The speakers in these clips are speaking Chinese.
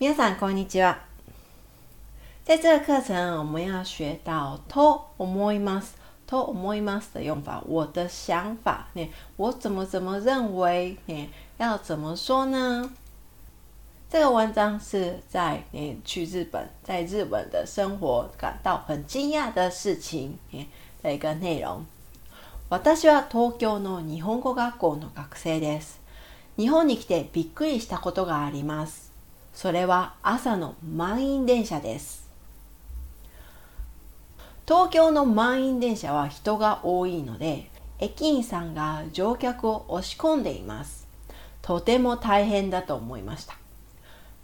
皆さん、こんにちは。在这个课程，我们要学到「と思います」、「と思います」的用法。我的想法，呢，我怎么怎么认为，呢，要怎么说呢？这个文章是在你去日本，在日本的生活感到很惊讶的事情的一个内容。私は東京の日本語学校の学生です。日本に来てびっくりしたことがあります。それは朝の満員電車です東京の満員電車は人が多いので駅員さんが乗客を押し込んでいますとても大変だと思いました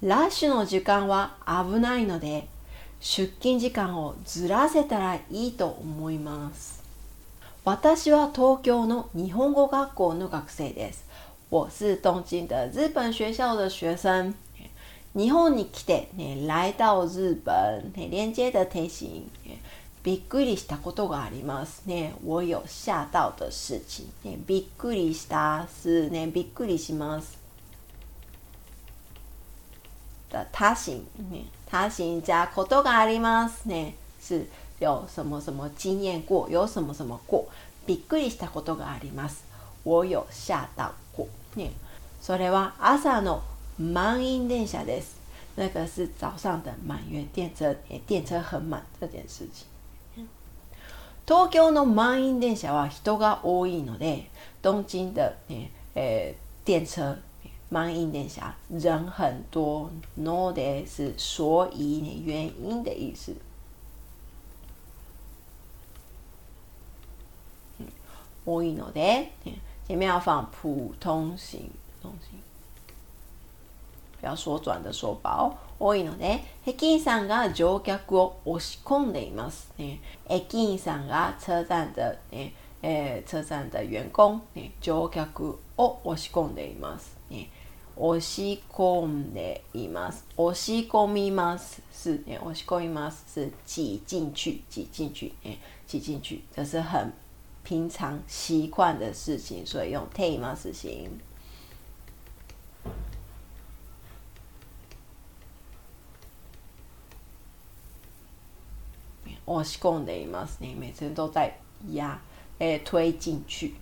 ラッシュの時間は危ないので出勤時間をずらせたらいいと思います私は東京の日本語学校の学生です。我是东京的日本学校的学生。日本に来て、ね、来到日本、ね、連接的提醒、ね、びっくりしたことがありますね。我有吓到的事情、ね、びっくりしたすね、びっくりします。的他行、ね、他行加ことがありますね。是有什么什么经验过、有什么什么过、びっくりしたことがあります。我有吓到过。ね、それは朝の满员电车です。那个是早上的满员电车，电车很满这件事情。東京の満員電車は人が多いので、東京的电车满员电车人很多是所以原因的意思。多いので，前面要放普通型。表说转的多いので、駅員さんが乗客を押し込んでいます。ね、駅員さんが車站的、ねえー、站的工、ね、乗客を押し込んでいます。ね、押し込んでいます。押し込みます。是、ね、押し込みます。是挤进去、挤进去、ね、挤进去。这是很平常习惯的事情，所以用ています形。我是供的，你每次都在压，诶推进去，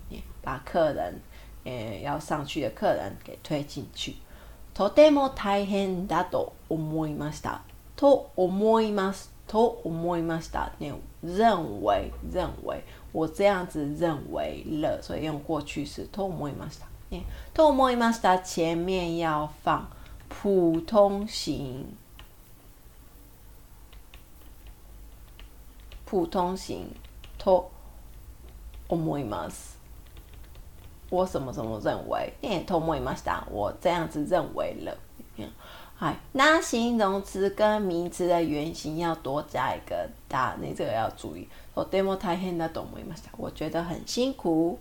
把客人，诶要上去的客人给推进去。とても大変だと思いました。と思います。と思いました。ね，认为，认为，我这样子认为了，所以用过去式。と思います。と思います。前面要放普通形。普通型，と、思います。我什么什么认为？ね、と思いました。我这样子认为了。哎，那形容词跟名词的原型要多加一个“だ”，你这个要注意。とても大変だと、思いました。我觉得很辛苦。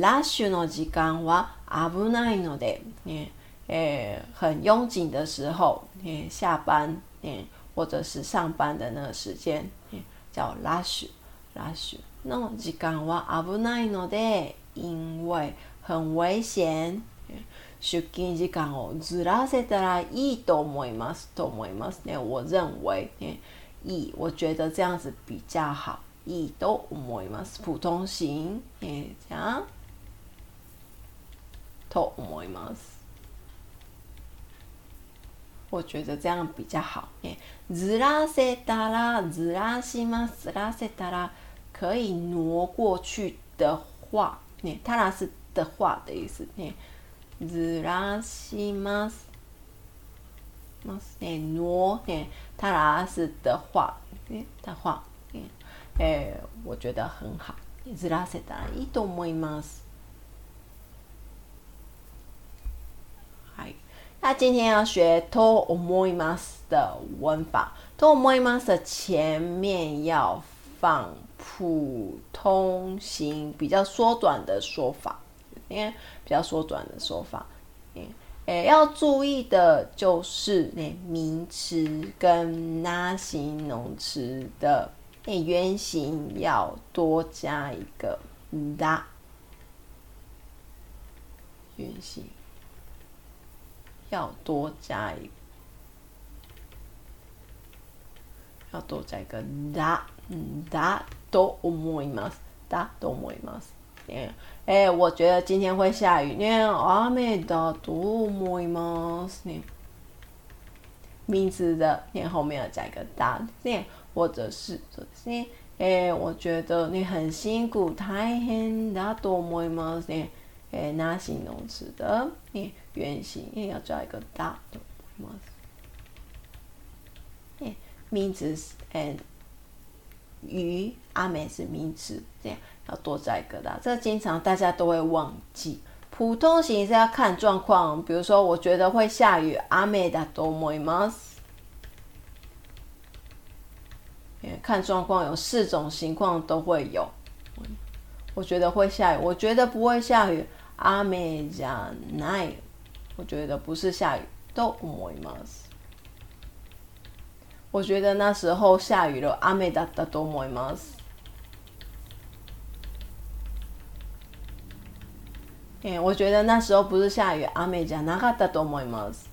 ラッシュの時間は危ないので、ね、え、很拥挤的时候，你下班，你。或者是上班的那个时间，叫ラッシュ、那時間は危ないので、因为很危险。出勤時間をずらせたらいいと思います。と思いますね，我认为，いい。我觉得这样子比较好。いいと思います。普通型，と思います。我觉得这样比较好。可以挪过去的话，诶，タ的话的意思，是诶挪，诶，的话，诶的话，诶，诶，我觉得很好。那今天要学 to o m o y m a s 的文法，to o m o y m a s 前面要放普通型比较缩短的说法，因为比较缩短的说法，诶，要注意的就是，哎，名词跟那形容词的哎原型要多加一个哒，原型。要多加一，要多加一个だ。だと思います。だと思います。念哎，我觉得今天会下雨。念雨のためだと思います。念名字的念后面要加一个だ。念或者是说，念哎，我觉得你很辛苦。大変だと思います。念诶，那形容词的，诶，原形，要加一个大。的吗？诶，名词，诶，鱼阿美是名词，这样要多加一个大。这经常大家都会忘记。普通型是要看状况，比如说，我觉得会下雨，阿美的多吗？诶，看状况，有四种情况都会有。我觉得会下雨，我觉得不会下雨。雨じゃない。我觉得不是下雨と思います。我觉得那时候下雨了，雨だったと思います。えー、我觉得那时候不是下雨，雨じゃなかったと思います。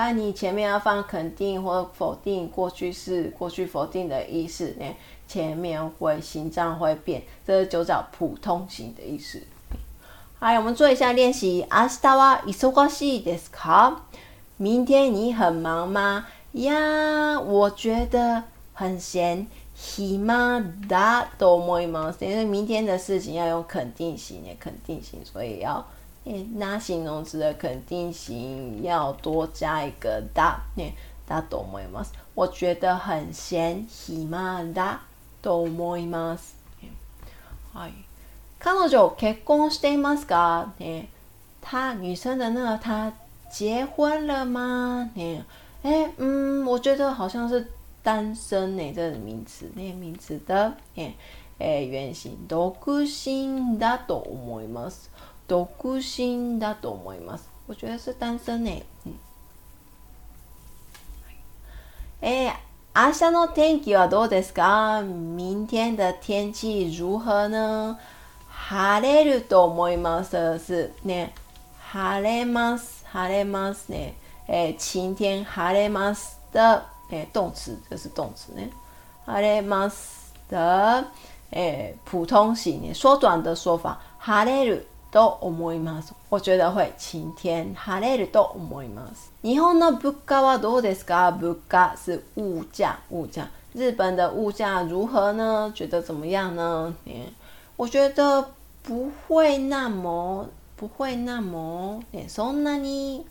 那你前面要放肯定或否定过去式，过去否定的意思呢？前面会心脏会变，这是九角普通型的意思。好，我们做一下练习。明日は忙しいですか？明天你很忙吗？呀，我觉得很闲。暇だと思いませ因为明天的事情要用肯定型，肯定型，所以要。哎，那形容词的肯定型要多加一个だね。だと思います。我觉得很闲。暇だと思います。か？她，她，女生的那个她结婚了吗？哎，嗯，我觉得好像是单身。哎，这名词，那名词的，哎，元音独身だと思います。独身だと思います。我觉得是单身ね。うんえ明日の天気はどうですか明天的天気如何呢晴れると思います。ね。晴れます。晴れますね。えー、晴天晴れます的、えー、動詞、是動詞ね。晴れます的、え普通詞ね。缩短的说法、晴れる。と思います。我觉得会晴天晴れると思います。日本の物価はどうですか物価是物价、物价。日本的物价如何呢？觉得怎么样呢？我觉得不会那么、不会那么、そんなに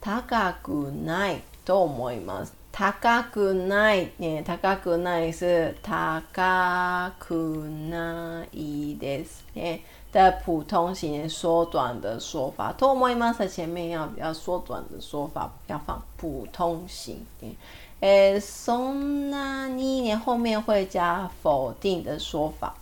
高くないと思います。高くない、ね、高くないです。高くないですね。的普通型缩短的说法，と思います前面要比较缩短的说法，要放普通型。诶，そんなに后面会加否定的说法，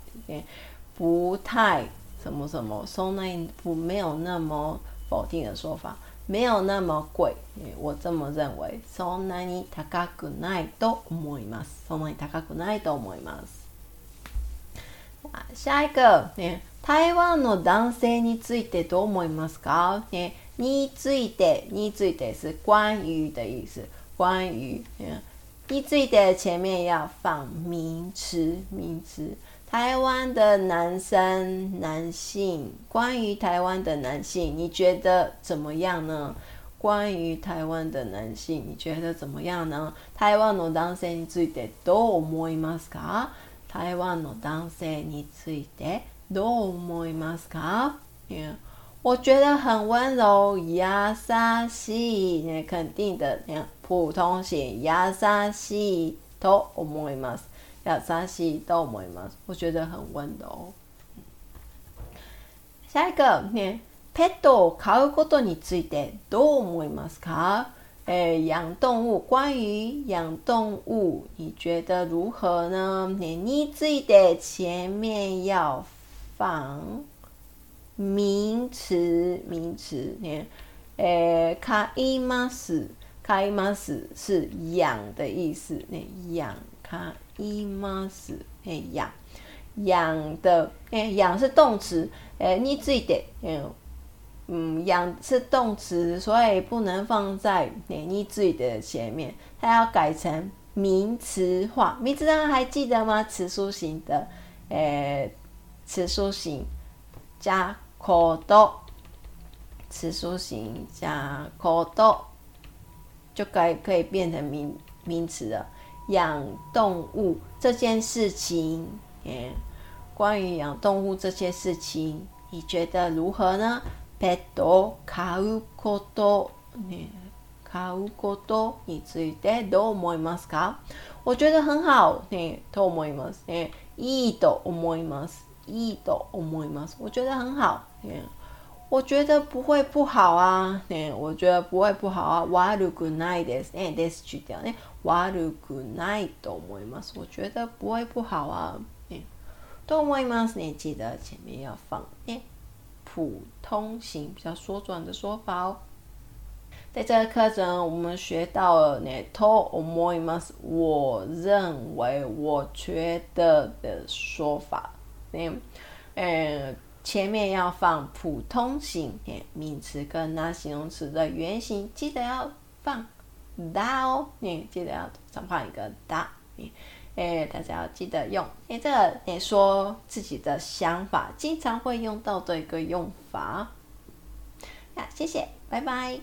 不太什么什么，そんない不没有那么否定的说法，没有那么贵，我这么认为。そんなに高くないと思います。そんなに高くないと思います。下一个，诶。台湾の男性についてどう思いますかね、について、について是关于的意思。关于。について前面要放名詞、名詞。台湾的男生、男性。关于台湾的男性、你觉得怎么样呢关于台湾的男性、你觉得怎么样呢台湾の男性についてどう思いますか台湾の男性についてどう思いますか？我觉得很温柔。ヤサシ，肯定的，普通型。ヤサシ、どう思います？ヤサ思います？我觉得很温柔。下一个，耶，ペットを飼うことについてどう思いますか？养动物，你觉得如何呢？你记得前面要。放名词，名词，你看，诶，卡伊玛斯卡伊玛斯是养的意思，那养卡伊玛斯，诶养养的，诶养是动词，诶、にす诶，嗯，养是动词，所以不能放在诶你す的前面，它要改成名词化，名词化还记得吗？词书型的，诶。词素形加「コト」，词素形加「コト」就可可以变成名名词了。养动物这件事情，嗯，关于养动物这件事情，你觉得如何呢？ペット飼うこと、ね、飼うことについてどう思いますか？我觉得很好，ね、と思いますね、いいと思います。i d と思います。我觉得很好。嗯，我觉得不会不好啊。嗯，我觉得不会不好啊。悪くないですね。ですけどね。悪くないと思います。我觉得不会不好啊。嗯，と思いますね。记得前面要放嗯普通型比较缩短的说法哦。在这个课程，我们学到了呢。と思います。我认为我觉得的说法。嗯，呃，前面要放普通型，名词跟那形容词的原型，记得要放 da 哦，你记得要再放一个 da，哎，大家要记得用，哎，这个你说自己的想法经常会用到的一个用法，呀，谢谢，拜拜。